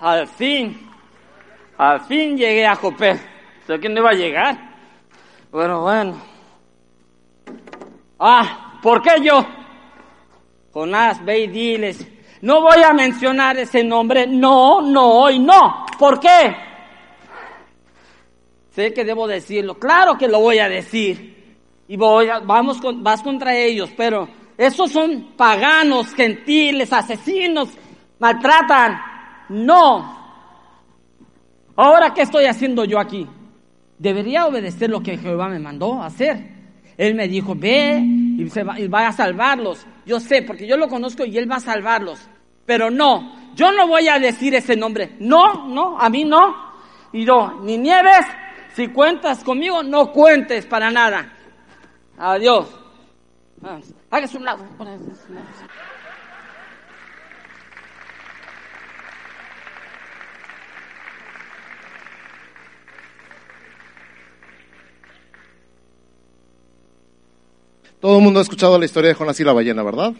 al fin, al fin llegué a Jopé. Sé que no iba a llegar. Pero bueno. Ah, ¿por qué yo? Jonás, ve y diles. No voy a mencionar ese nombre. No, no y no. ¿Por qué? Sé que debo decirlo. Claro que lo voy a decir. Y voy a, vamos con, vas contra ellos, pero esos son paganos, gentiles, asesinos, maltratan. No. Ahora, ¿qué estoy haciendo yo aquí? Debería obedecer lo que Jehová me mandó hacer. Él me dijo, ve y, se va, a salvarlos. Yo sé, porque yo lo conozco y Él va a salvarlos. Pero no, yo no voy a decir ese nombre. No, no, a mí no. Y yo, ni nieves, si cuentas conmigo, no cuentes para nada. Adiós. Hágase un lado. Todo el mundo ha escuchado la historia de Jonás y la ballena, ¿verdad?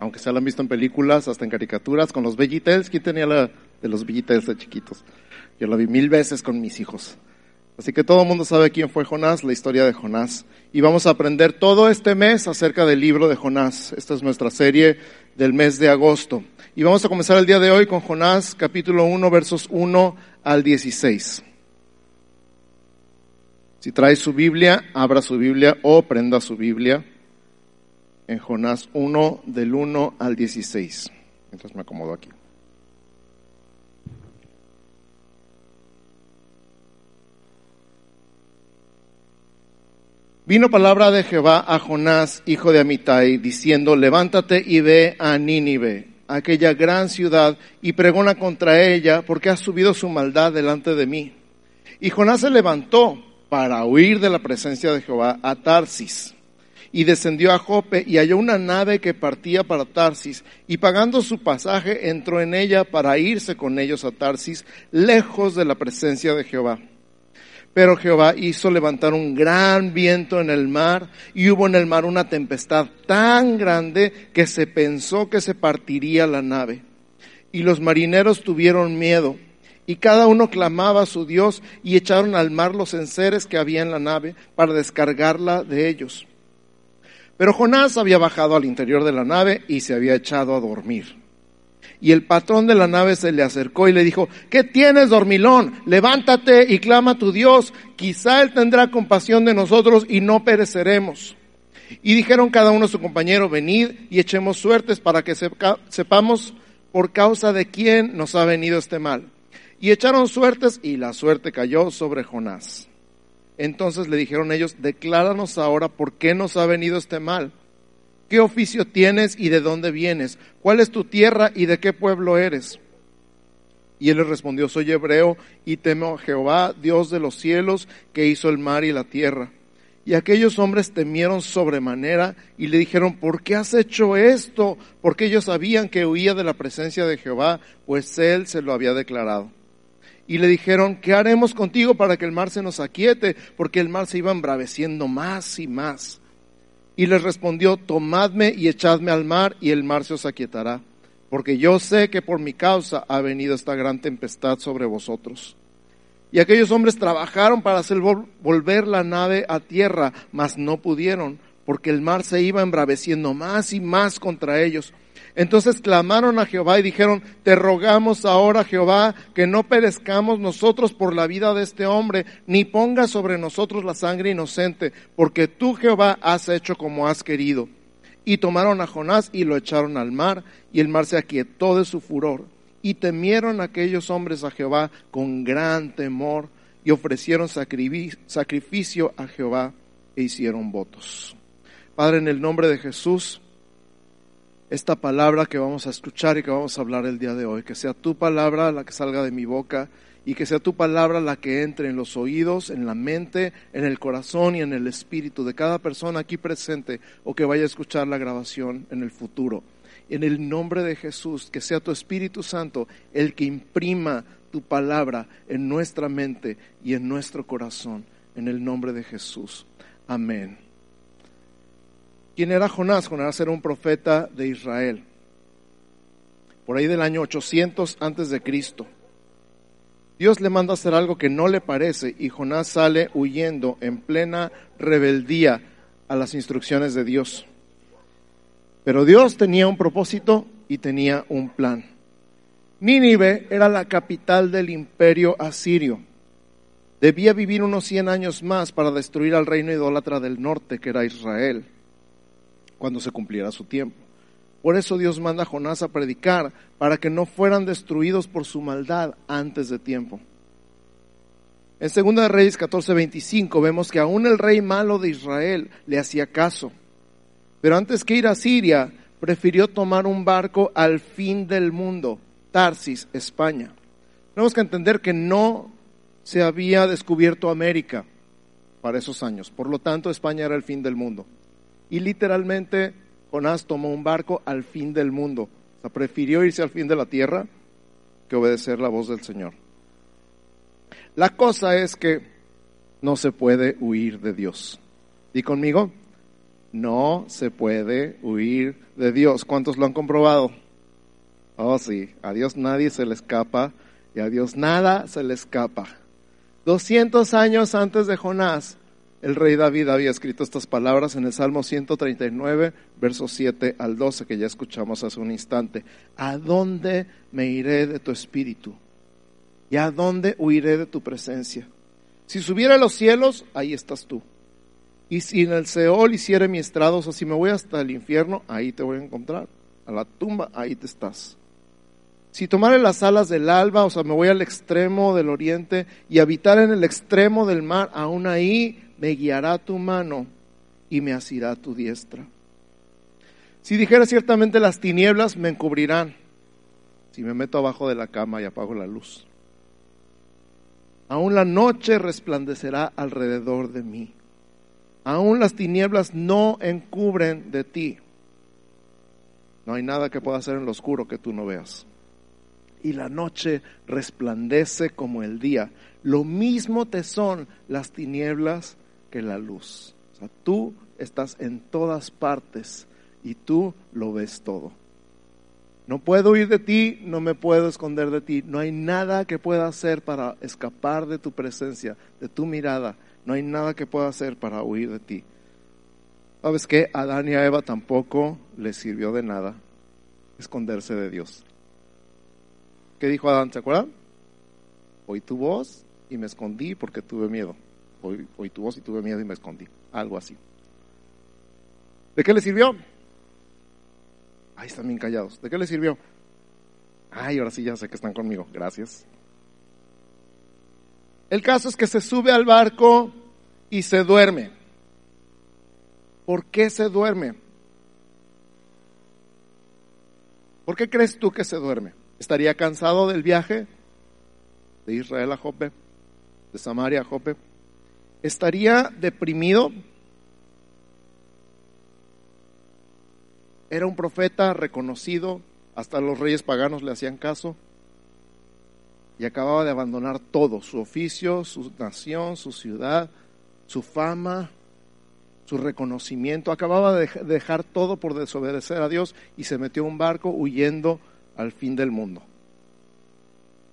Aunque se la han visto en películas, hasta en caricaturas, con los Veggietales. ¿Quién tenía la de los Veggietales de chiquitos? Yo la vi mil veces con mis hijos. Así que todo el mundo sabe quién fue Jonás, la historia de Jonás. Y vamos a aprender todo este mes acerca del libro de Jonás. Esta es nuestra serie del mes de agosto. Y vamos a comenzar el día de hoy con Jonás capítulo 1 versos 1 al 16. Si trae su Biblia, abra su Biblia o prenda su Biblia en Jonás 1 del 1 al 16. Mientras me acomodo aquí. Vino palabra de Jehová a Jonás, hijo de Amitai, diciendo, levántate y ve a Nínive, aquella gran ciudad, y pregona contra ella, porque ha subido su maldad delante de mí. Y Jonás se levantó para huir de la presencia de Jehová a Tarsis, y descendió a Jope, y halló una nave que partía para Tarsis, y pagando su pasaje entró en ella para irse con ellos a Tarsis, lejos de la presencia de Jehová. Pero Jehová hizo levantar un gran viento en el mar y hubo en el mar una tempestad tan grande que se pensó que se partiría la nave. Y los marineros tuvieron miedo y cada uno clamaba a su Dios y echaron al mar los enseres que había en la nave para descargarla de ellos. Pero Jonás había bajado al interior de la nave y se había echado a dormir. Y el patrón de la nave se le acercó y le dijo, ¿qué tienes, dormilón? Levántate y clama a tu Dios. Quizá Él tendrá compasión de nosotros y no pereceremos. Y dijeron cada uno a su compañero, venid y echemos suertes para que sepamos por causa de quién nos ha venido este mal. Y echaron suertes y la suerte cayó sobre Jonás. Entonces le dijeron ellos, decláranos ahora por qué nos ha venido este mal. ¿Qué oficio tienes y de dónde vienes? ¿Cuál es tu tierra y de qué pueblo eres? Y él les respondió, soy hebreo y temo a Jehová, Dios de los cielos, que hizo el mar y la tierra. Y aquellos hombres temieron sobremanera y le dijeron, ¿por qué has hecho esto? Porque ellos sabían que huía de la presencia de Jehová, pues él se lo había declarado. Y le dijeron, ¿qué haremos contigo para que el mar se nos aquiete? Porque el mar se iba embraveciendo más y más. Y les respondió, tomadme y echadme al mar y el mar se os aquietará, porque yo sé que por mi causa ha venido esta gran tempestad sobre vosotros. Y aquellos hombres trabajaron para hacer volver la nave a tierra, mas no pudieron, porque el mar se iba embraveciendo más y más contra ellos. Entonces clamaron a Jehová y dijeron, te rogamos ahora, Jehová, que no perezcamos nosotros por la vida de este hombre, ni pongas sobre nosotros la sangre inocente, porque tú, Jehová, has hecho como has querido. Y tomaron a Jonás y lo echaron al mar, y el mar se aquietó de su furor. Y temieron aquellos hombres a Jehová con gran temor, y ofrecieron sacrificio a Jehová e hicieron votos. Padre, en el nombre de Jesús, esta palabra que vamos a escuchar y que vamos a hablar el día de hoy. Que sea tu palabra la que salga de mi boca y que sea tu palabra la que entre en los oídos, en la mente, en el corazón y en el espíritu de cada persona aquí presente o que vaya a escuchar la grabación en el futuro. En el nombre de Jesús, que sea tu Espíritu Santo el que imprima tu palabra en nuestra mente y en nuestro corazón. En el nombre de Jesús. Amén. ¿Quién era Jonás? Jonás era un profeta de Israel. por ahí del año 800 antes de Cristo. Dios le manda hacer algo que no le parece y Jonás sale huyendo en plena rebeldía a las instrucciones de Dios. Pero Dios tenía un propósito y tenía un plan. Nínive era la capital del imperio asirio. Debía vivir unos 100 años más para destruir al reino idólatra del norte, que era Israel, cuando se cumpliera su tiempo. Por eso Dios manda a Jonás a predicar, para que no fueran destruidos por su maldad antes de tiempo. En 2 Reyes 14:25 vemos que aún el rey malo de Israel le hacía caso. Pero antes que ir a Siria, prefirió tomar un barco al fin del mundo, Tarsis, España. Tenemos que entender que no se había descubierto América para esos años. Por lo tanto, España era el fin del mundo. Y literalmente Jonás tomó un barco al fin del mundo. O sea, prefirió irse al fin de la tierra que obedecer la voz del Señor. La cosa es que no se puede huir de Dios. ¿Y conmigo? No se puede huir de Dios. ¿Cuántos lo han comprobado? Oh, sí, a Dios nadie se le escapa y a Dios nada se le escapa. 200 años antes de Jonás, el rey David había escrito estas palabras en el Salmo 139, versos 7 al 12, que ya escuchamos hace un instante. ¿A dónde me iré de tu espíritu? ¿Y a dónde huiré de tu presencia? Si subiera a los cielos, ahí estás tú. Y si en el Seol hiciere mi estrado, o si me voy hasta el infierno, ahí te voy a encontrar. A la tumba, ahí te estás. Si tomare las alas del alba, o sea, me voy al extremo del oriente y habitar en el extremo del mar, aún ahí me guiará tu mano y me asirá tu diestra. Si dijera ciertamente las tinieblas me encubrirán, si me meto abajo de la cama y apago la luz. Aún la noche resplandecerá alrededor de mí. Aún las tinieblas no encubren de ti. No hay nada que pueda hacer en lo oscuro que tú no veas y la noche resplandece como el día. Lo mismo te son las tinieblas la luz. O sea, tú estás en todas partes y tú lo ves todo. No puedo huir de ti, no me puedo esconder de ti. No hay nada que pueda hacer para escapar de tu presencia, de tu mirada. No hay nada que pueda hacer para huir de ti. ¿Sabes qué? Adán y a Eva tampoco les sirvió de nada esconderse de Dios. ¿Qué dijo Adán? ¿Se acuerdan? Oí tu voz y me escondí porque tuve miedo. Oí, oí, tu voz y tuve miedo y me escondí. Algo así. ¿De qué le sirvió? Ahí están bien callados. ¿De qué le sirvió? Ay, ahora sí ya sé que están conmigo. Gracias. El caso es que se sube al barco y se duerme. ¿Por qué se duerme? ¿Por qué crees tú que se duerme? ¿Estaría cansado del viaje de Israel a Jope, de Samaria a Jope? ¿Estaría deprimido? Era un profeta reconocido, hasta los reyes paganos le hacían caso, y acababa de abandonar todo, su oficio, su nación, su ciudad, su fama, su reconocimiento, acababa de dejar todo por desobedecer a Dios y se metió a un barco huyendo al fin del mundo.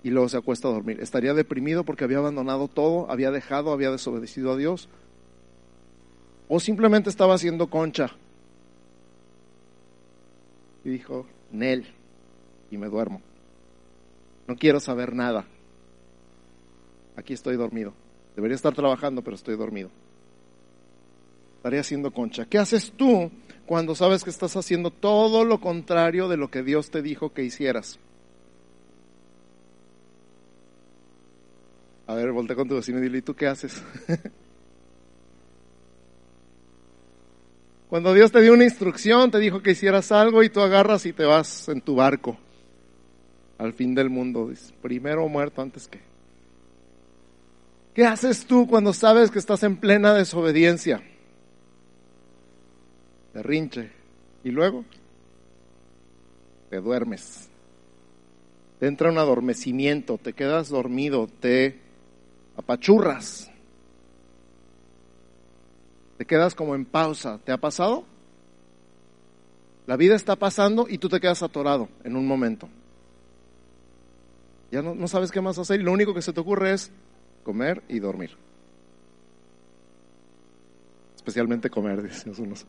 Y luego se acuesta a dormir. Estaría deprimido porque había abandonado todo, había dejado, había desobedecido a Dios. O simplemente estaba haciendo concha. Y dijo, Nel, y me duermo. No quiero saber nada. Aquí estoy dormido. Debería estar trabajando, pero estoy dormido. Estaría haciendo concha. ¿Qué haces tú cuando sabes que estás haciendo todo lo contrario de lo que Dios te dijo que hicieras. A ver, voltea con tu vecino y dile, ¿y tú qué haces? Cuando Dios te dio una instrucción, te dijo que hicieras algo y tú agarras y te vas en tu barco al fin del mundo. Primero muerto antes que. ¿Qué haces tú cuando sabes que estás en plena desobediencia? rinche Y luego te duermes. Te entra un adormecimiento, te quedas dormido, te apachurras. Te quedas como en pausa. ¿Te ha pasado? La vida está pasando y tú te quedas atorado en un momento. Ya no, no sabes qué más hacer y lo único que se te ocurre es comer y dormir. Especialmente comer, dicen unos.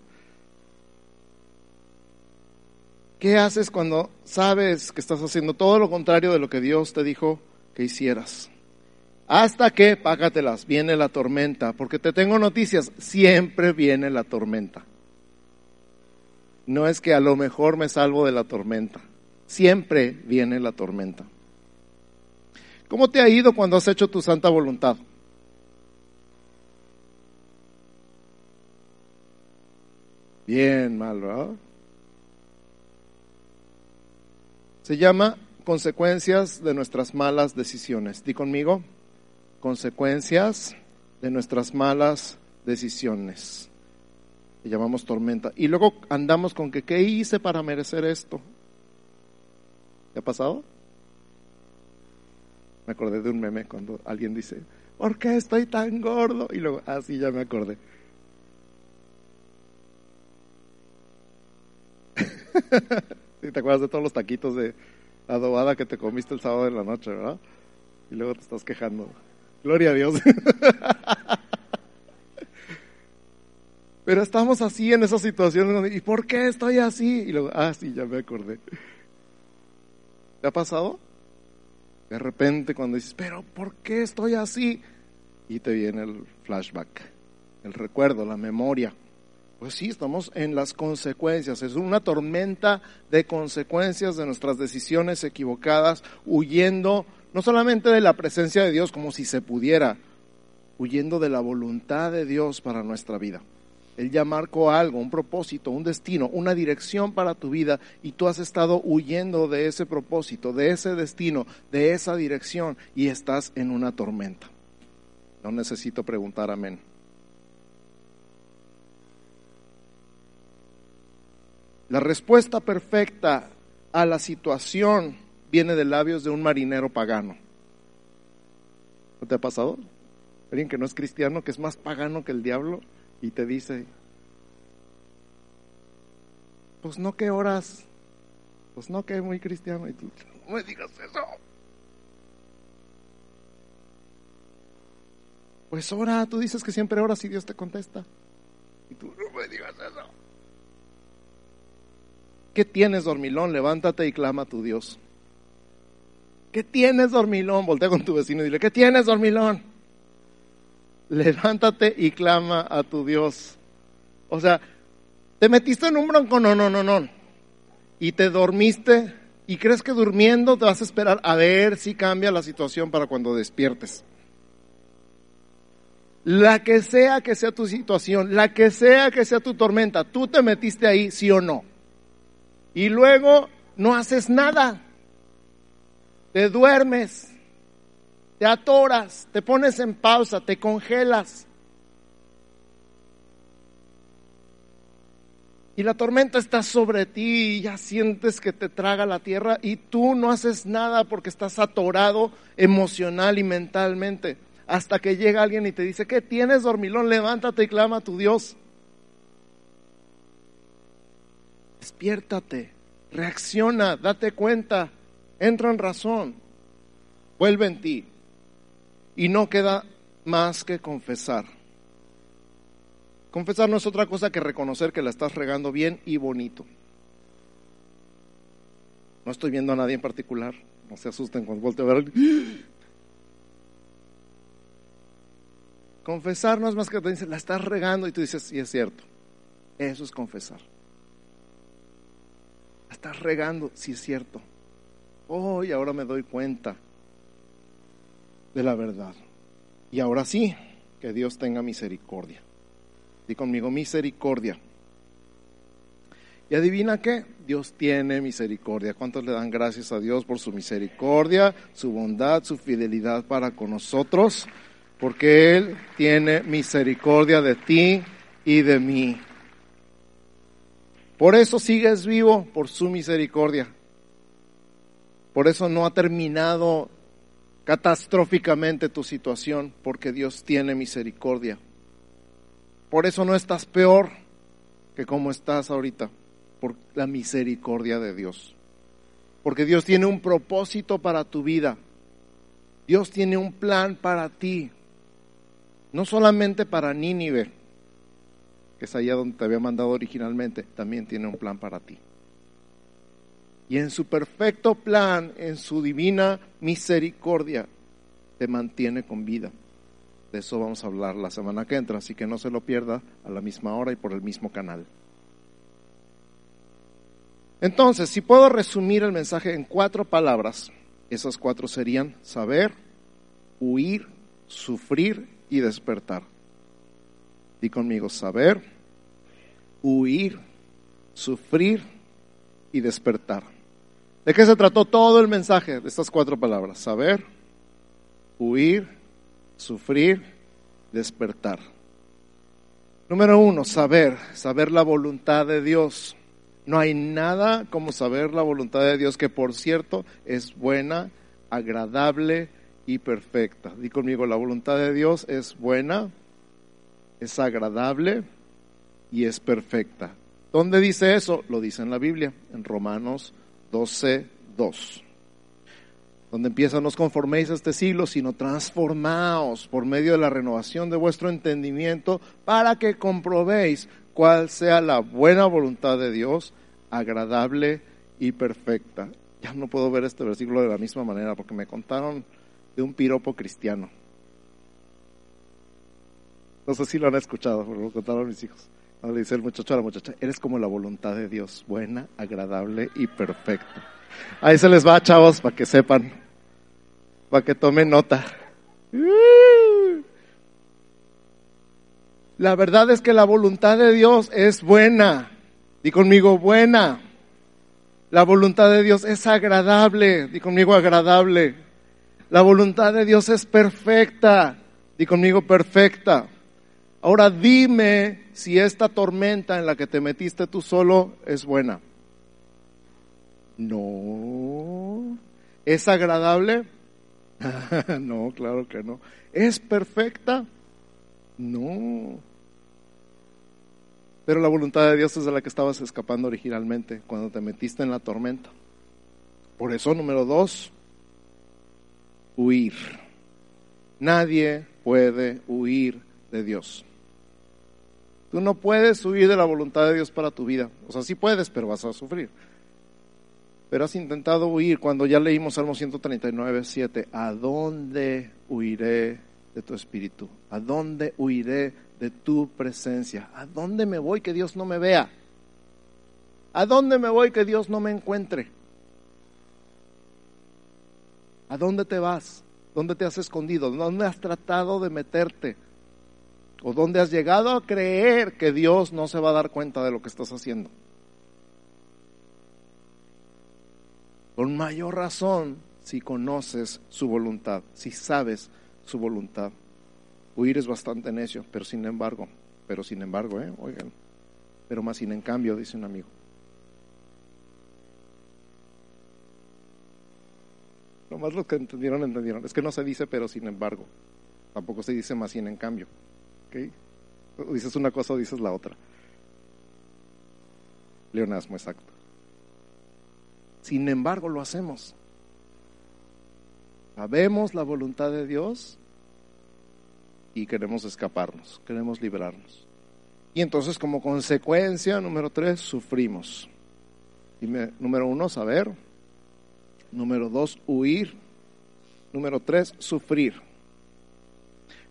¿Qué haces cuando sabes que estás haciendo todo lo contrario de lo que Dios te dijo que hicieras? Hasta que, págatelas, viene la tormenta, porque te tengo noticias, siempre viene la tormenta. No es que a lo mejor me salvo de la tormenta, siempre viene la tormenta. ¿Cómo te ha ido cuando has hecho tu santa voluntad? Bien mal, ¿verdad? Se llama consecuencias de nuestras malas decisiones. Di conmigo, consecuencias de nuestras malas decisiones. Le llamamos tormenta. Y luego andamos con que, ¿qué hice para merecer esto? ¿Te ha pasado? Me acordé de un meme cuando alguien dice, ¿por qué estoy tan gordo? Y luego, ah, sí, ya me acordé. ¿Te acuerdas de todos los taquitos de adobada que te comiste el sábado en la noche, verdad? Y luego te estás quejando. Gloria a Dios. Pero estamos así en esas situaciones. ¿Y por qué estoy así? Y luego, ah, sí, ya me acordé. ¿Te ha pasado? De repente cuando dices, pero ¿por qué estoy así? Y te viene el flashback, el recuerdo, la memoria. Pues sí, estamos en las consecuencias. Es una tormenta de consecuencias de nuestras decisiones equivocadas, huyendo no solamente de la presencia de Dios como si se pudiera, huyendo de la voluntad de Dios para nuestra vida. Él ya marcó algo, un propósito, un destino, una dirección para tu vida y tú has estado huyendo de ese propósito, de ese destino, de esa dirección y estás en una tormenta. No necesito preguntar amén. La respuesta perfecta a la situación viene de labios de un marinero pagano. ¿No te ha pasado? Alguien que no es cristiano, que es más pagano que el diablo, y te dice, pues no que oras, pues no que muy cristiano, y tú, no me digas eso. Pues ora, tú dices que siempre oras y Dios te contesta. Y tú, no me digas eso. ¿Qué tienes, dormilón? Levántate y clama a tu Dios. ¿Qué tienes, dormilón? Voltea con tu vecino y dile, ¿qué tienes, dormilón? Levántate y clama a tu Dios. O sea, te metiste en un bronco, no, no, no, no. Y te dormiste y crees que durmiendo te vas a esperar a ver si cambia la situación para cuando despiertes. La que sea que sea tu situación, la que sea que sea tu tormenta, tú te metiste ahí, sí o no y luego no haces nada. Te duermes, te atoras, te pones en pausa, te congelas. Y la tormenta está sobre ti y ya sientes que te traga la tierra y tú no haces nada porque estás atorado emocional y mentalmente. Hasta que llega alguien y te dice, ¿qué tienes, dormilón? Levántate y clama a tu Dios. despiértate, reacciona, date cuenta, entra en razón, vuelve en ti. Y no queda más que confesar. Confesar no es otra cosa que reconocer que la estás regando bien y bonito. No estoy viendo a nadie en particular, no se asusten cuando volteo a ver. Confesar no es más que te dicen, la estás regando y tú dices, sí es cierto. Eso es confesar estás regando, si es cierto. Hoy ahora me doy cuenta de la verdad. Y ahora sí, que Dios tenga misericordia. Di conmigo, misericordia. Y adivina qué, Dios tiene misericordia. ¿Cuántos le dan gracias a Dios por su misericordia, su bondad, su fidelidad para con nosotros? Porque Él tiene misericordia de ti y de mí. Por eso sigues vivo, por su misericordia. Por eso no ha terminado catastróficamente tu situación, porque Dios tiene misericordia. Por eso no estás peor que como estás ahorita, por la misericordia de Dios. Porque Dios tiene un propósito para tu vida Dios tiene un plan para ti, no solamente para Nínive, que es allá donde te había mandado originalmente, también tiene un plan para ti. Y en su perfecto plan, en su divina misericordia, te mantiene con vida. De eso vamos a hablar la semana que entra, así que no se lo pierda a la misma hora y por el mismo canal. Entonces, si puedo resumir el mensaje en cuatro palabras, esas cuatro serían saber, huir, sufrir y despertar. Di conmigo, saber, huir, sufrir y despertar. ¿De qué se trató todo el mensaje de estas cuatro palabras? Saber, huir, sufrir, despertar. Número uno, saber, saber la voluntad de Dios. No hay nada como saber la voluntad de Dios, que por cierto es buena, agradable y perfecta. Di conmigo, la voluntad de Dios es buena, es agradable y es perfecta. ¿Dónde dice eso? Lo dice en la Biblia, en Romanos 12, 2 donde empieza, no os conforméis a este siglo, sino transformaos por medio de la renovación de vuestro entendimiento para que comprobéis cuál sea la buena voluntad de Dios, agradable y perfecta. Ya no puedo ver este versículo de la misma manera porque me contaron de un piropo cristiano. No sé si lo han escuchado, pero lo contaron mis hijos. Le dice el muchacho a la muchacha, eres como la voluntad de Dios, buena, agradable y perfecta. Ahí se les va, chavos, para que sepan para que tome nota. La verdad es que la voluntad de Dios es buena. Di conmigo, buena. La voluntad de Dios es agradable. Di conmigo, agradable. La voluntad de Dios es perfecta. Di conmigo, perfecta. Ahora dime si esta tormenta en la que te metiste tú solo es buena. No. ¿Es agradable? no, claro que no. ¿Es perfecta? No. Pero la voluntad de Dios es de la que estabas escapando originalmente cuando te metiste en la tormenta. Por eso, número dos, huir. Nadie puede huir de Dios. Tú no puedes huir de la voluntad de Dios para tu vida. O sea, sí puedes, pero vas a sufrir pero has intentado huir cuando ya leímos Salmo 139, 7. ¿A dónde huiré de tu espíritu? ¿A dónde huiré de tu presencia? ¿A dónde me voy que Dios no me vea? ¿A dónde me voy que Dios no me encuentre? ¿A dónde te vas? ¿Dónde te has escondido? ¿Dónde has tratado de meterte? ¿O dónde has llegado a creer que Dios no se va a dar cuenta de lo que estás haciendo? Con mayor razón si conoces su voluntad, si sabes su voluntad. Huir es bastante necio, pero sin embargo, pero sin embargo, ¿eh? oigan, pero más sin en cambio, dice un amigo. Nomás los que entendieron, entendieron. Es que no se dice pero sin embargo. Tampoco se dice más sin en cambio. ¿Okay? dices una cosa o dices la otra. Leonasmo, exacto. Sin embargo, lo hacemos. Sabemos la voluntad de Dios y queremos escaparnos, queremos liberarnos. Y entonces como consecuencia, número tres, sufrimos. número uno, saber. Número dos, huir. Número tres, sufrir.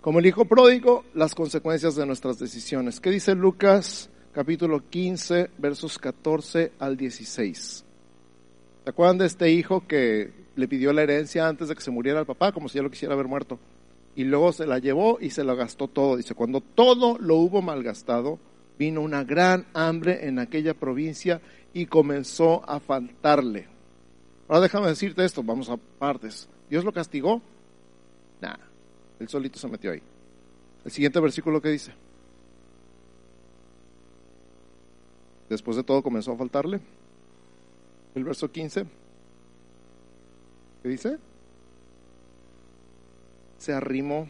Como el hijo pródigo, las consecuencias de nuestras decisiones. ¿Qué dice Lucas capítulo 15, versos 14 al 16? ¿Se acuerdan de este hijo que le pidió la herencia antes de que se muriera el papá, como si ya lo quisiera haber muerto? Y luego se la llevó y se lo gastó todo. Dice, cuando todo lo hubo malgastado, vino una gran hambre en aquella provincia y comenzó a faltarle. Ahora déjame decirte esto, vamos a partes. ¿Dios lo castigó? Nada, él solito se metió ahí. El siguiente versículo que dice. Después de todo comenzó a faltarle el verso 15. ¿Qué dice? Se arrimó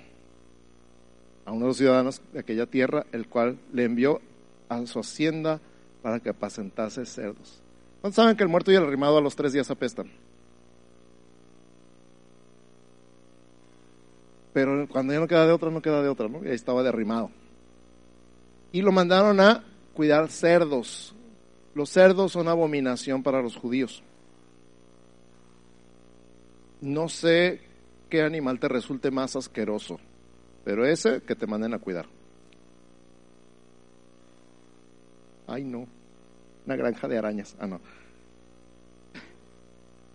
a uno de los ciudadanos de aquella tierra, el cual le envió a su hacienda para que apacentase cerdos. ¿Cuántos saben que el muerto y el arrimado a los tres días apestan? Pero cuando ya no queda de otra, no queda de otra, ¿no? Y ahí estaba derrimado. Y lo mandaron a cuidar cerdos. Los cerdos son abominación para los judíos. No sé qué animal te resulte más asqueroso, pero ese que te manden a cuidar. Ay, no. Una granja de arañas. Ah, no.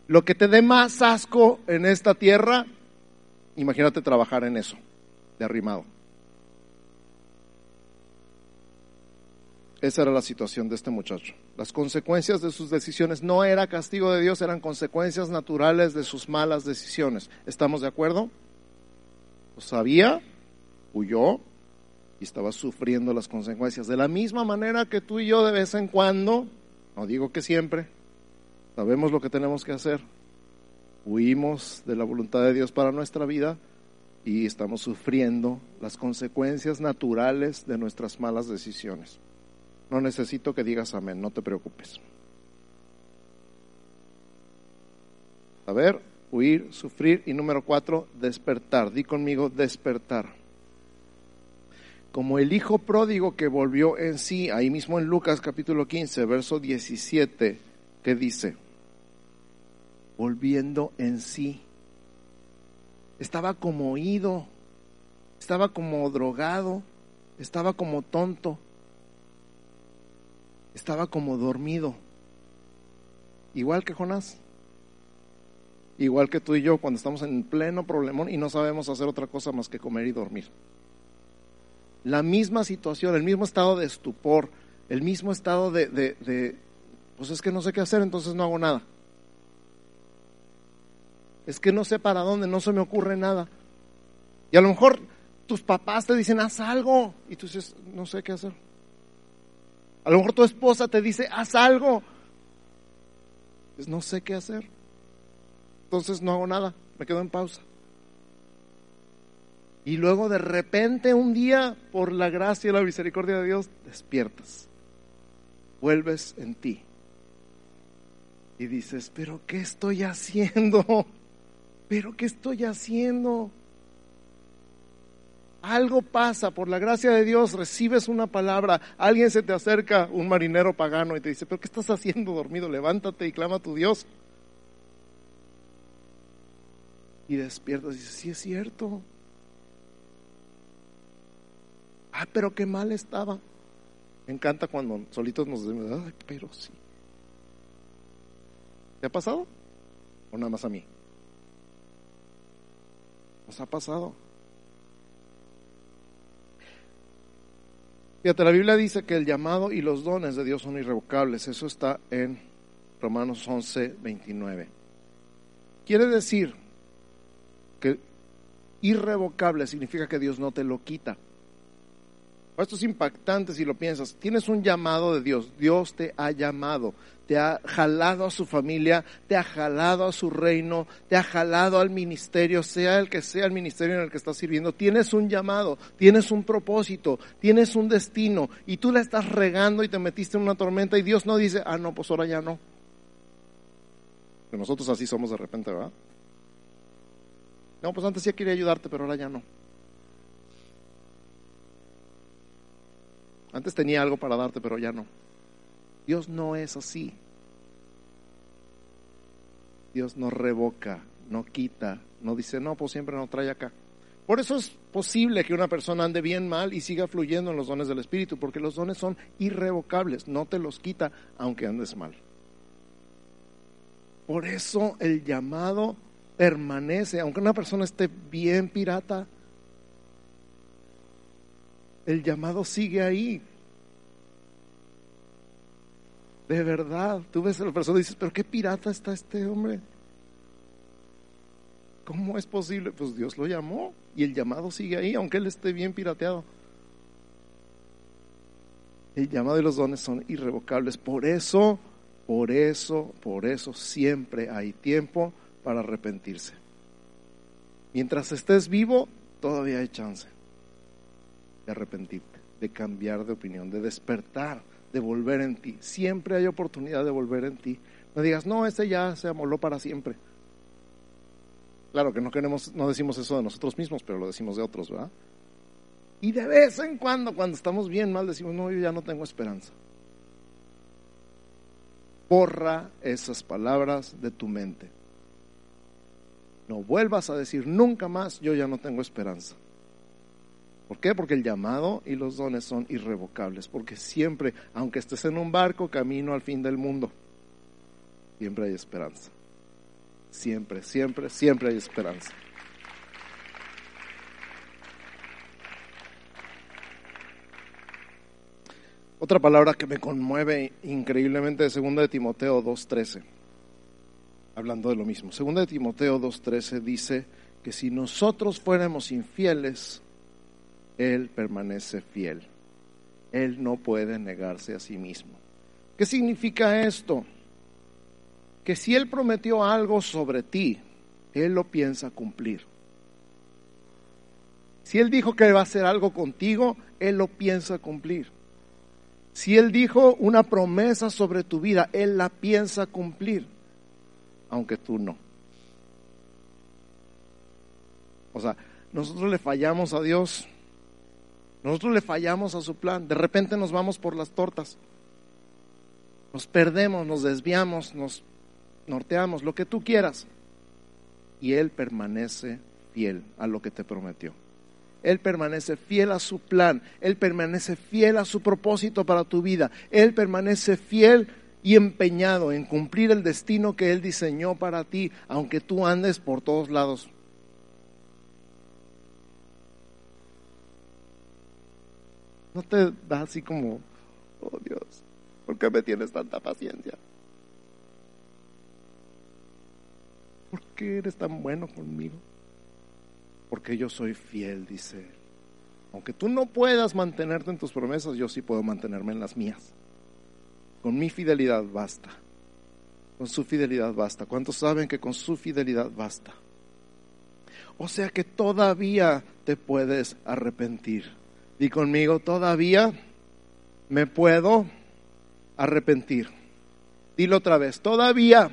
Lo que te dé más asco en esta tierra, imagínate trabajar en eso, de arrimado. Esa era la situación de este muchacho. Las consecuencias de sus decisiones no era castigo de Dios, eran consecuencias naturales de sus malas decisiones. ¿Estamos de acuerdo? Lo sabía, huyó y estaba sufriendo las consecuencias. De la misma manera que tú y yo de vez en cuando, no digo que siempre, sabemos lo que tenemos que hacer. Huimos de la voluntad de Dios para nuestra vida y estamos sufriendo las consecuencias naturales de nuestras malas decisiones. No necesito que digas amén, no te preocupes. A ver, huir, sufrir y número cuatro, despertar. Di conmigo, despertar. Como el hijo pródigo que volvió en sí, ahí mismo en Lucas capítulo 15, verso 17, que dice, volviendo en sí, estaba como oído, estaba como drogado, estaba como tonto estaba como dormido, igual que Jonás, igual que tú y yo cuando estamos en pleno problemón y no sabemos hacer otra cosa más que comer y dormir. La misma situación, el mismo estado de estupor, el mismo estado de, de, pues es que no sé qué hacer, entonces no hago nada. Es que no sé para dónde, no se me ocurre nada. Y a lo mejor tus papás te dicen, haz algo, y tú dices, no sé qué hacer. A lo mejor tu esposa te dice, haz algo. Pues no sé qué hacer. Entonces no hago nada, me quedo en pausa. Y luego de repente un día, por la gracia y la misericordia de Dios, despiertas. Vuelves en ti. Y dices, pero ¿qué estoy haciendo? ¿Pero qué estoy haciendo? Algo pasa, por la gracia de Dios recibes una palabra, alguien se te acerca, un marinero pagano, y te dice, pero ¿qué estás haciendo dormido? Levántate y clama a tu Dios. Y despiertas y dices, sí es cierto. Ah, pero qué mal estaba. Me encanta cuando solitos nos decimos, pero sí. ¿Te ha pasado? ¿O nada más a mí? Nos ha pasado. Fíjate, la Biblia dice que el llamado y los dones de Dios son irrevocables. Eso está en Romanos 11, 29. Quiere decir que irrevocable significa que Dios no te lo quita. Esto es impactante si lo piensas. Tienes un llamado de Dios. Dios te ha llamado, te ha jalado a su familia, te ha jalado a su reino, te ha jalado al ministerio, sea el que sea el ministerio en el que estás sirviendo. Tienes un llamado, tienes un propósito, tienes un destino y tú la estás regando y te metiste en una tormenta y Dios no dice, ah, no, pues ahora ya no. Que nosotros así somos de repente, ¿verdad? No, pues antes sí quería ayudarte, pero ahora ya no. Antes tenía algo para darte, pero ya no. Dios no es así. Dios no revoca, no quita, no dice, no, pues siempre no trae acá. Por eso es posible que una persona ande bien mal y siga fluyendo en los dones del Espíritu, porque los dones son irrevocables, no te los quita aunque andes mal. Por eso el llamado permanece, aunque una persona esté bien pirata, el llamado sigue ahí. De verdad, tú ves a la persona y dices, pero qué pirata está este hombre. ¿Cómo es posible? Pues Dios lo llamó y el llamado sigue ahí, aunque él esté bien pirateado. El llamado y los dones son irrevocables. Por eso, por eso, por eso siempre hay tiempo para arrepentirse. Mientras estés vivo, todavía hay chance de arrepentirte, de cambiar de opinión, de despertar, de volver en ti. Siempre hay oportunidad de volver en ti. No digas, no, ese ya se amoló para siempre. Claro que no queremos, no decimos eso de nosotros mismos, pero lo decimos de otros, ¿verdad? Y de vez en cuando, cuando estamos bien mal, decimos, no, yo ya no tengo esperanza. Borra esas palabras de tu mente. No vuelvas a decir nunca más, yo ya no tengo esperanza. ¿Por qué? Porque el llamado y los dones son irrevocables, porque siempre, aunque estés en un barco camino al fin del mundo, siempre hay esperanza. Siempre, siempre, siempre hay esperanza. Otra palabra que me conmueve increíblemente es 2 de Timoteo 2.13, hablando de lo mismo. 2 de Timoteo 2.13 dice que si nosotros fuéramos infieles, Él permanece fiel. Él no puede negarse a sí mismo. ¿Qué significa esto? Que si Él prometió algo sobre ti, Él lo piensa cumplir. Si Él dijo que va a hacer algo contigo, Él lo piensa cumplir. Si Él dijo una promesa sobre tu vida, Él la piensa cumplir, aunque tú no. O sea, nosotros le fallamos a Dios, nosotros le fallamos a su plan, de repente nos vamos por las tortas, nos perdemos, nos desviamos, nos norteamos, lo que tú quieras, y Él permanece fiel a lo que te prometió. Él permanece fiel a su plan, Él permanece fiel a su propósito para tu vida, Él permanece fiel y empeñado en cumplir el destino que Él diseñó para ti, aunque tú andes por todos lados. No te da así como, oh Dios, ¿por qué me tienes tanta paciencia? ¿Por qué eres tan bueno conmigo? porque yo soy fiel, dice él. Aunque tú no puedas mantenerte en tus promesas, yo sí puedo mantenerme en las mías. Con mi fidelidad basta. Con su fidelidad basta. ¿Cuántos saben que con su fidelidad basta? O sea que todavía te puedes arrepentir. Di conmigo, todavía me puedo arrepentir. Dilo otra vez, todavía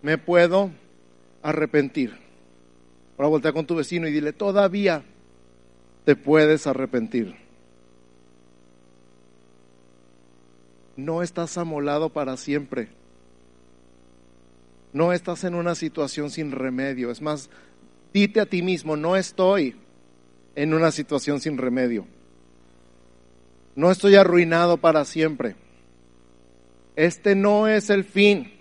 me puedo arrepentir. Ahora voltea con tu vecino y dile, todavía te puedes arrepentir. No estás amolado para siempre. No estás en una situación sin remedio. Es más, dite a ti mismo, no estoy en una situación sin remedio. No estoy arruinado para siempre. Este no es el fin.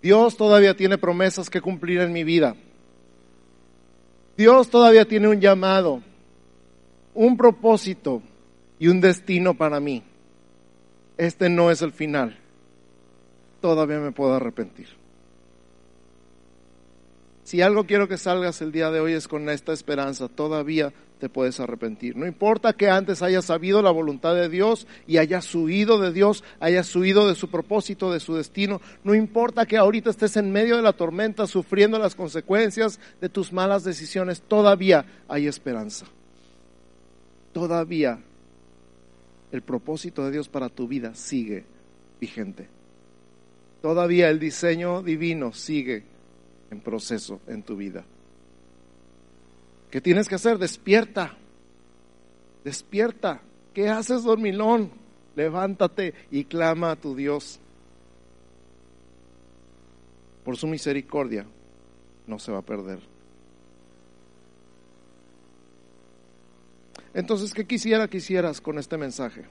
Dios todavía tiene promesas que cumplir en mi vida. Dios todavía tiene un llamado, un propósito y un destino para mí. Este no es el final. Todavía me puedo arrepentir. Si algo quiero que salgas el día de hoy es con esta esperanza, todavía te puedes arrepentir. No importa que antes hayas sabido la voluntad de Dios y hayas huido de Dios, hayas huido de su propósito, de su destino. No importa que ahorita estés en medio de la tormenta sufriendo las consecuencias de tus malas decisiones, todavía hay esperanza. Todavía el propósito de Dios para tu vida sigue vigente. Todavía el diseño divino sigue en proceso en tu vida. ¿Qué tienes que hacer? Despierta. Despierta. ¿Qué haces, dormilón? Levántate y clama a tu Dios. Por su misericordia no se va a perder. Entonces, ¿qué quisiera que hicieras con este mensaje?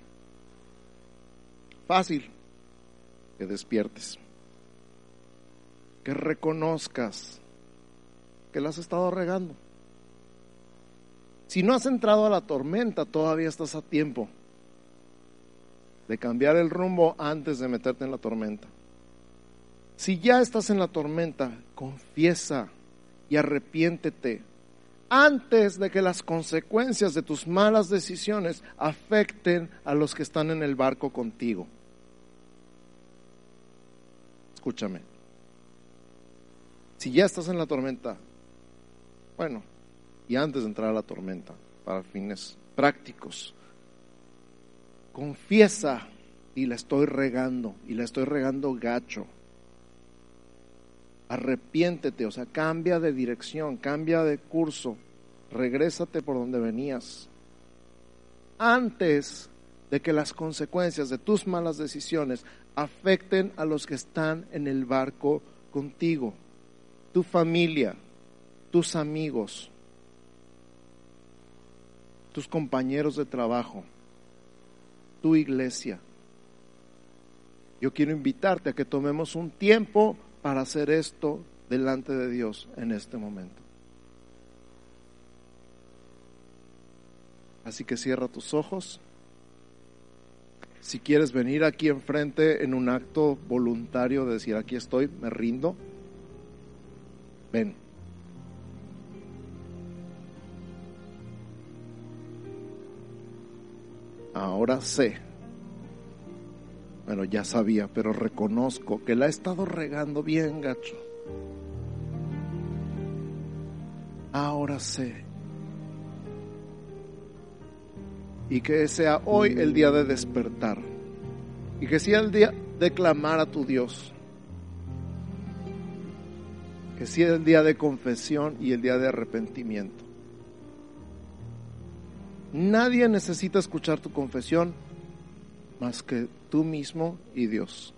Fácil, que despiertes, que reconozcas que la has estado regando si no has entrado a la tormenta, todavía estás a tiempo de cambiar el rumbo antes de meterte en la tormenta. Si ya estás en la tormenta, confiesa y arrepiéntete antes de que las consecuencias de tus malas decisiones afecten a los que están en el barco contigo. Escúchame. Si ya estás en la tormenta, bueno, y antes de entrar a la tormenta, para fines prácticos. Confiesa y la estoy regando, y la estoy regando gacho. Arrepiéntete, o sea, cambia de dirección, cambia de curso, regrésate por donde venías. Antes de que las consecuencias de tus malas decisiones afecten a los que están en el barco contigo, tu familia, tus amigos, tus compañeros de trabajo, tu iglesia. Yo quiero invitarte a que tomemos un tiempo para hacer esto delante de Dios en este momento. Así que cierra tus ojos. Si quieres venir aquí enfrente en un acto voluntario de decir, aquí estoy, me rindo, ven. Ahora sé, bueno, ya sabía, pero reconozco que la he estado regando bien, gacho. Ahora sé y que sea hoy el día de despertar y que sea el día de clamar a tu Dios, que sea el día de confesión y el día de arrepentimiento. Nadie necesita escuchar tu confesión más que tú mismo y Dios.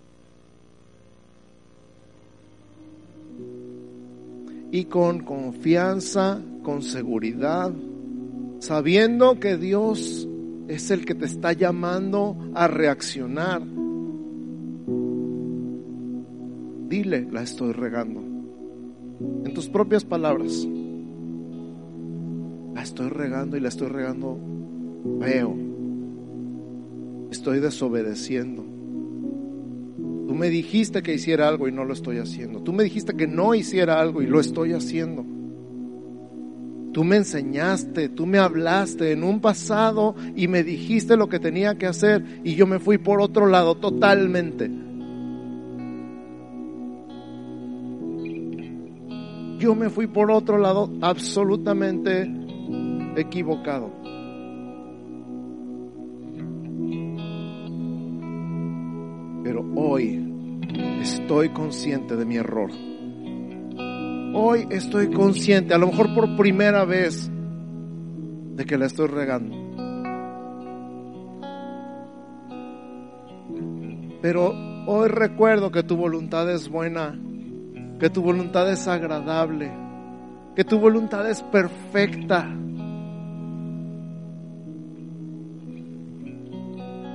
Y con confianza, con seguridad, sabiendo que Dios es el que te está llamando a reaccionar. Dile, la estoy regando. En tus propias palabras. La estoy regando y la estoy regando feo. Estoy desobedeciendo. Tú me dijiste que hiciera algo y no lo estoy haciendo. Tú me dijiste que no hiciera algo y lo estoy haciendo. Tú me enseñaste, tú me hablaste en un pasado y me dijiste lo que tenía que hacer y yo me fui por otro lado totalmente. Yo me fui por otro lado absolutamente equivocado. Pero hoy estoy consciente de mi error. Hoy estoy consciente, a lo mejor por primera vez, de que la estoy regando. Pero hoy recuerdo que tu voluntad es buena, que tu voluntad es agradable, que tu voluntad es perfecta.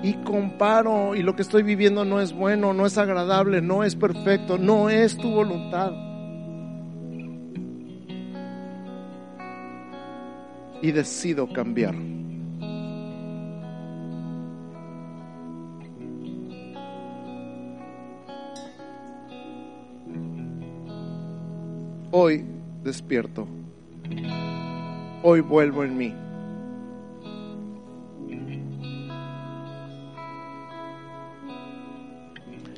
Y comparo y lo que estoy viviendo no es bueno, no es agradable, no es perfecto, no es tu voluntad. y decido cambiar. Hoy despierto. Hoy vuelvo en mí.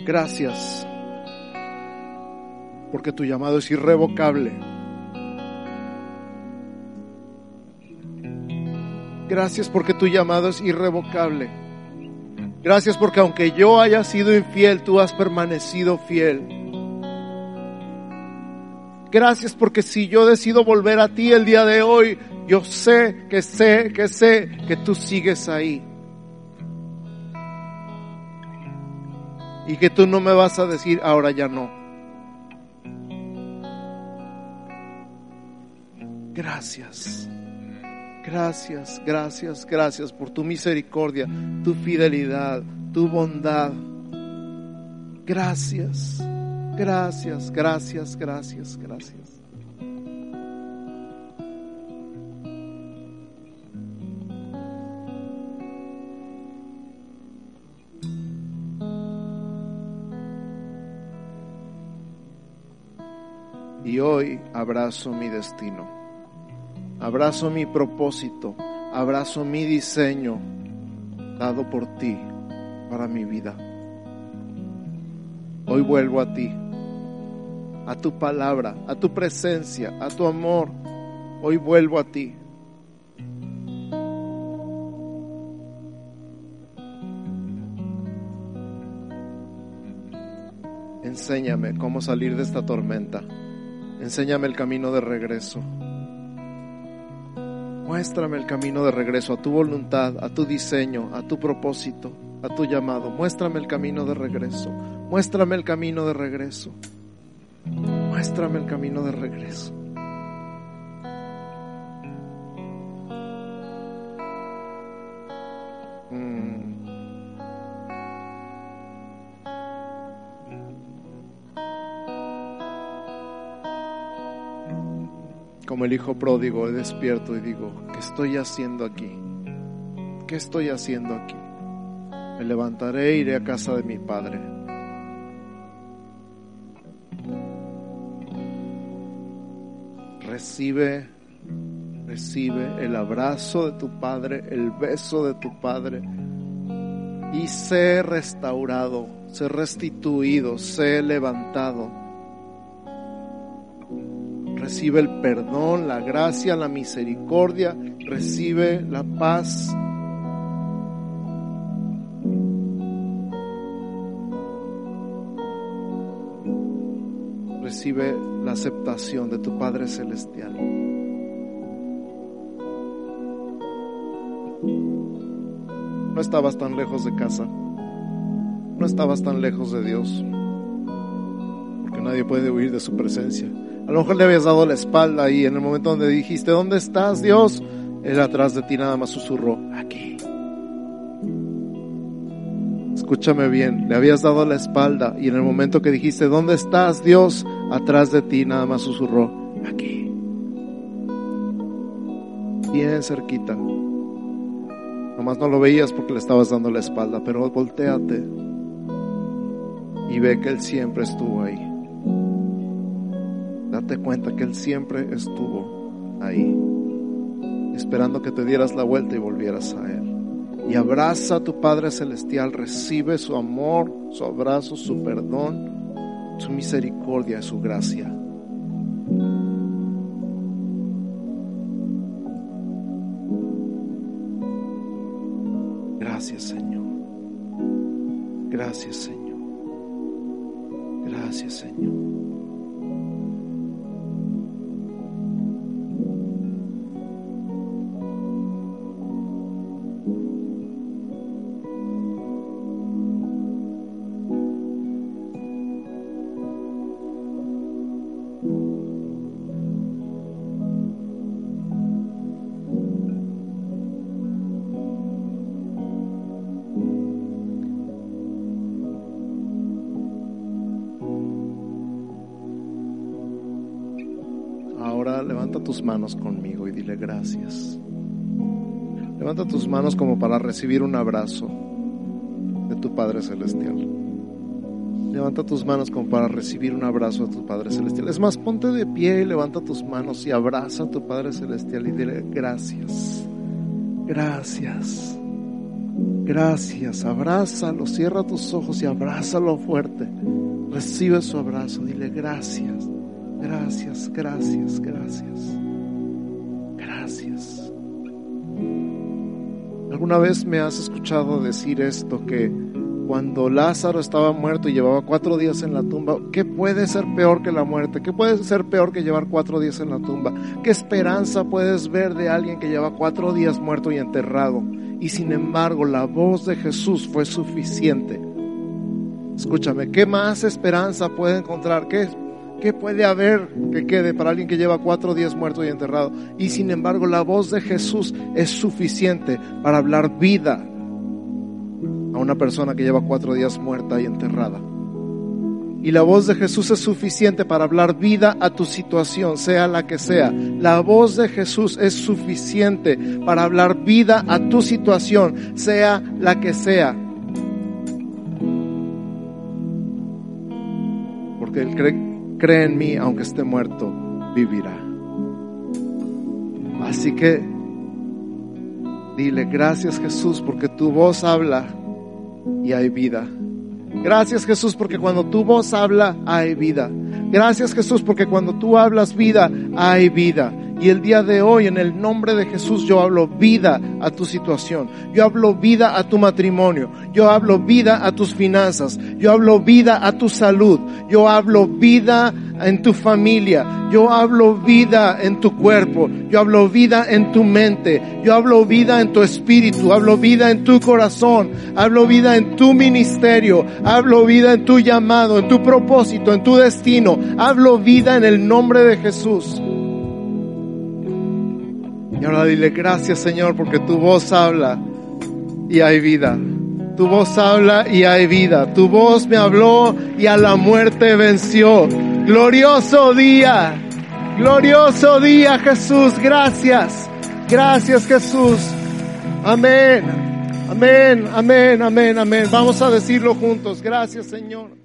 Gracias, porque tu llamado es irrevocable. Gracias porque tu llamado es irrevocable. Gracias porque aunque yo haya sido infiel, tú has permanecido fiel. Gracias porque si yo decido volver a ti el día de hoy, yo sé que sé, que sé que tú sigues ahí. Y que tú no me vas a decir ahora ya no. Gracias. Gracias, gracias, gracias por tu misericordia, tu fidelidad, tu bondad. Gracias, gracias, gracias, gracias, gracias. Y hoy abrazo mi destino abrazo mi propósito, abrazo mi diseño dado por ti para mi vida. Hoy vuelvo a ti, a tu palabra, a tu presencia, a tu amor. Hoy vuelvo a ti. enséñame cómo salir de esta tormenta. Enséñame el camino de regreso. Muéstrame el camino de regreso a tu voluntad, a tu diseño, a tu propósito, a tu llamado. Muéstrame el camino de regreso. Muéstrame el camino de regreso. Muéstrame el camino de regreso. como el hijo pródigo, despierto y digo, ¿qué estoy haciendo aquí? ¿Qué estoy haciendo aquí? Me levantaré e iré a casa de mi padre. Recibe, recibe el abrazo de tu padre, el beso de tu padre y sé restaurado, sé restituido, sé levantado recibe el perdón, la gracia, la misericordia, recibe la paz. Recibe la aceptación de tu Padre Celestial. No estabas tan lejos de casa, no estabas tan lejos de Dios, porque nadie puede huir de su presencia. A lo mejor le habías dado la espalda y en el momento donde dijiste, ¿dónde estás Dios? Él atrás de ti nada más susurró, aquí. Escúchame bien, le habías dado la espalda y en el momento que dijiste, ¿dónde estás Dios? Atrás de ti nada más susurró, aquí. Bien cerquita. Nomás no lo veías porque le estabas dando la espalda, pero volteate y ve que Él siempre estuvo ahí date cuenta que Él siempre estuvo ahí, esperando que te dieras la vuelta y volvieras a Él. Y abraza a tu Padre Celestial, recibe su amor, su abrazo, su perdón, su misericordia, su gracia. Gracias Señor. Gracias Señor. Gracias Señor. Tus manos conmigo y dile gracias. Levanta tus manos como para recibir un abrazo de tu Padre Celestial. Levanta tus manos como para recibir un abrazo de tu Padre Celestial. Es más, ponte de pie y levanta tus manos y abraza a tu Padre Celestial y dile gracias. Gracias. Gracias. Abrázalo, cierra tus ojos y abrázalo fuerte. Recibe su abrazo. Dile gracias. Gracias, gracias, gracias. Gracias. ¿Alguna vez me has escuchado decir esto que cuando Lázaro estaba muerto y llevaba cuatro días en la tumba, ¿qué puede ser peor que la muerte? ¿Qué puede ser peor que llevar cuatro días en la tumba? ¿Qué esperanza puedes ver de alguien que lleva cuatro días muerto y enterrado? Y sin embargo, la voz de Jesús fue suficiente. Escúchame, ¿qué más esperanza puede encontrar? ¿Qué ¿Qué puede haber que quede para alguien que lleva cuatro días muerto y enterrado? Y sin embargo, la voz de Jesús es suficiente para hablar vida a una persona que lleva cuatro días muerta y enterrada. Y la voz de Jesús es suficiente para hablar vida a tu situación, sea la que sea. La voz de Jesús es suficiente para hablar vida a tu situación, sea la que sea. Porque Él cree cree en mí, aunque esté muerto, vivirá. Así que dile, gracias Jesús, porque tu voz habla y hay vida. Gracias Jesús, porque cuando tu voz habla, hay vida. Gracias Jesús, porque cuando tú hablas vida, hay vida. Y el día de hoy, en el nombre de Jesús, yo hablo vida a tu situación. Yo hablo vida a tu matrimonio. Yo hablo vida a tus finanzas. Yo hablo vida a tu salud. Yo hablo vida en tu familia. Yo hablo vida en tu cuerpo. Yo hablo vida en tu mente. Yo hablo vida en tu espíritu. Hablo vida en tu corazón. Hablo vida en tu ministerio. Hablo vida en tu llamado, en tu propósito, en tu destino. Hablo vida en el nombre de Jesús. Y ahora dile gracias Señor porque tu voz habla y hay vida. Tu voz habla y hay vida. Tu voz me habló y a la muerte venció. Glorioso día. Glorioso día Jesús. Gracias. Gracias Jesús. Amén. Amén. Amén. Amén. Amén. Vamos a decirlo juntos. Gracias Señor.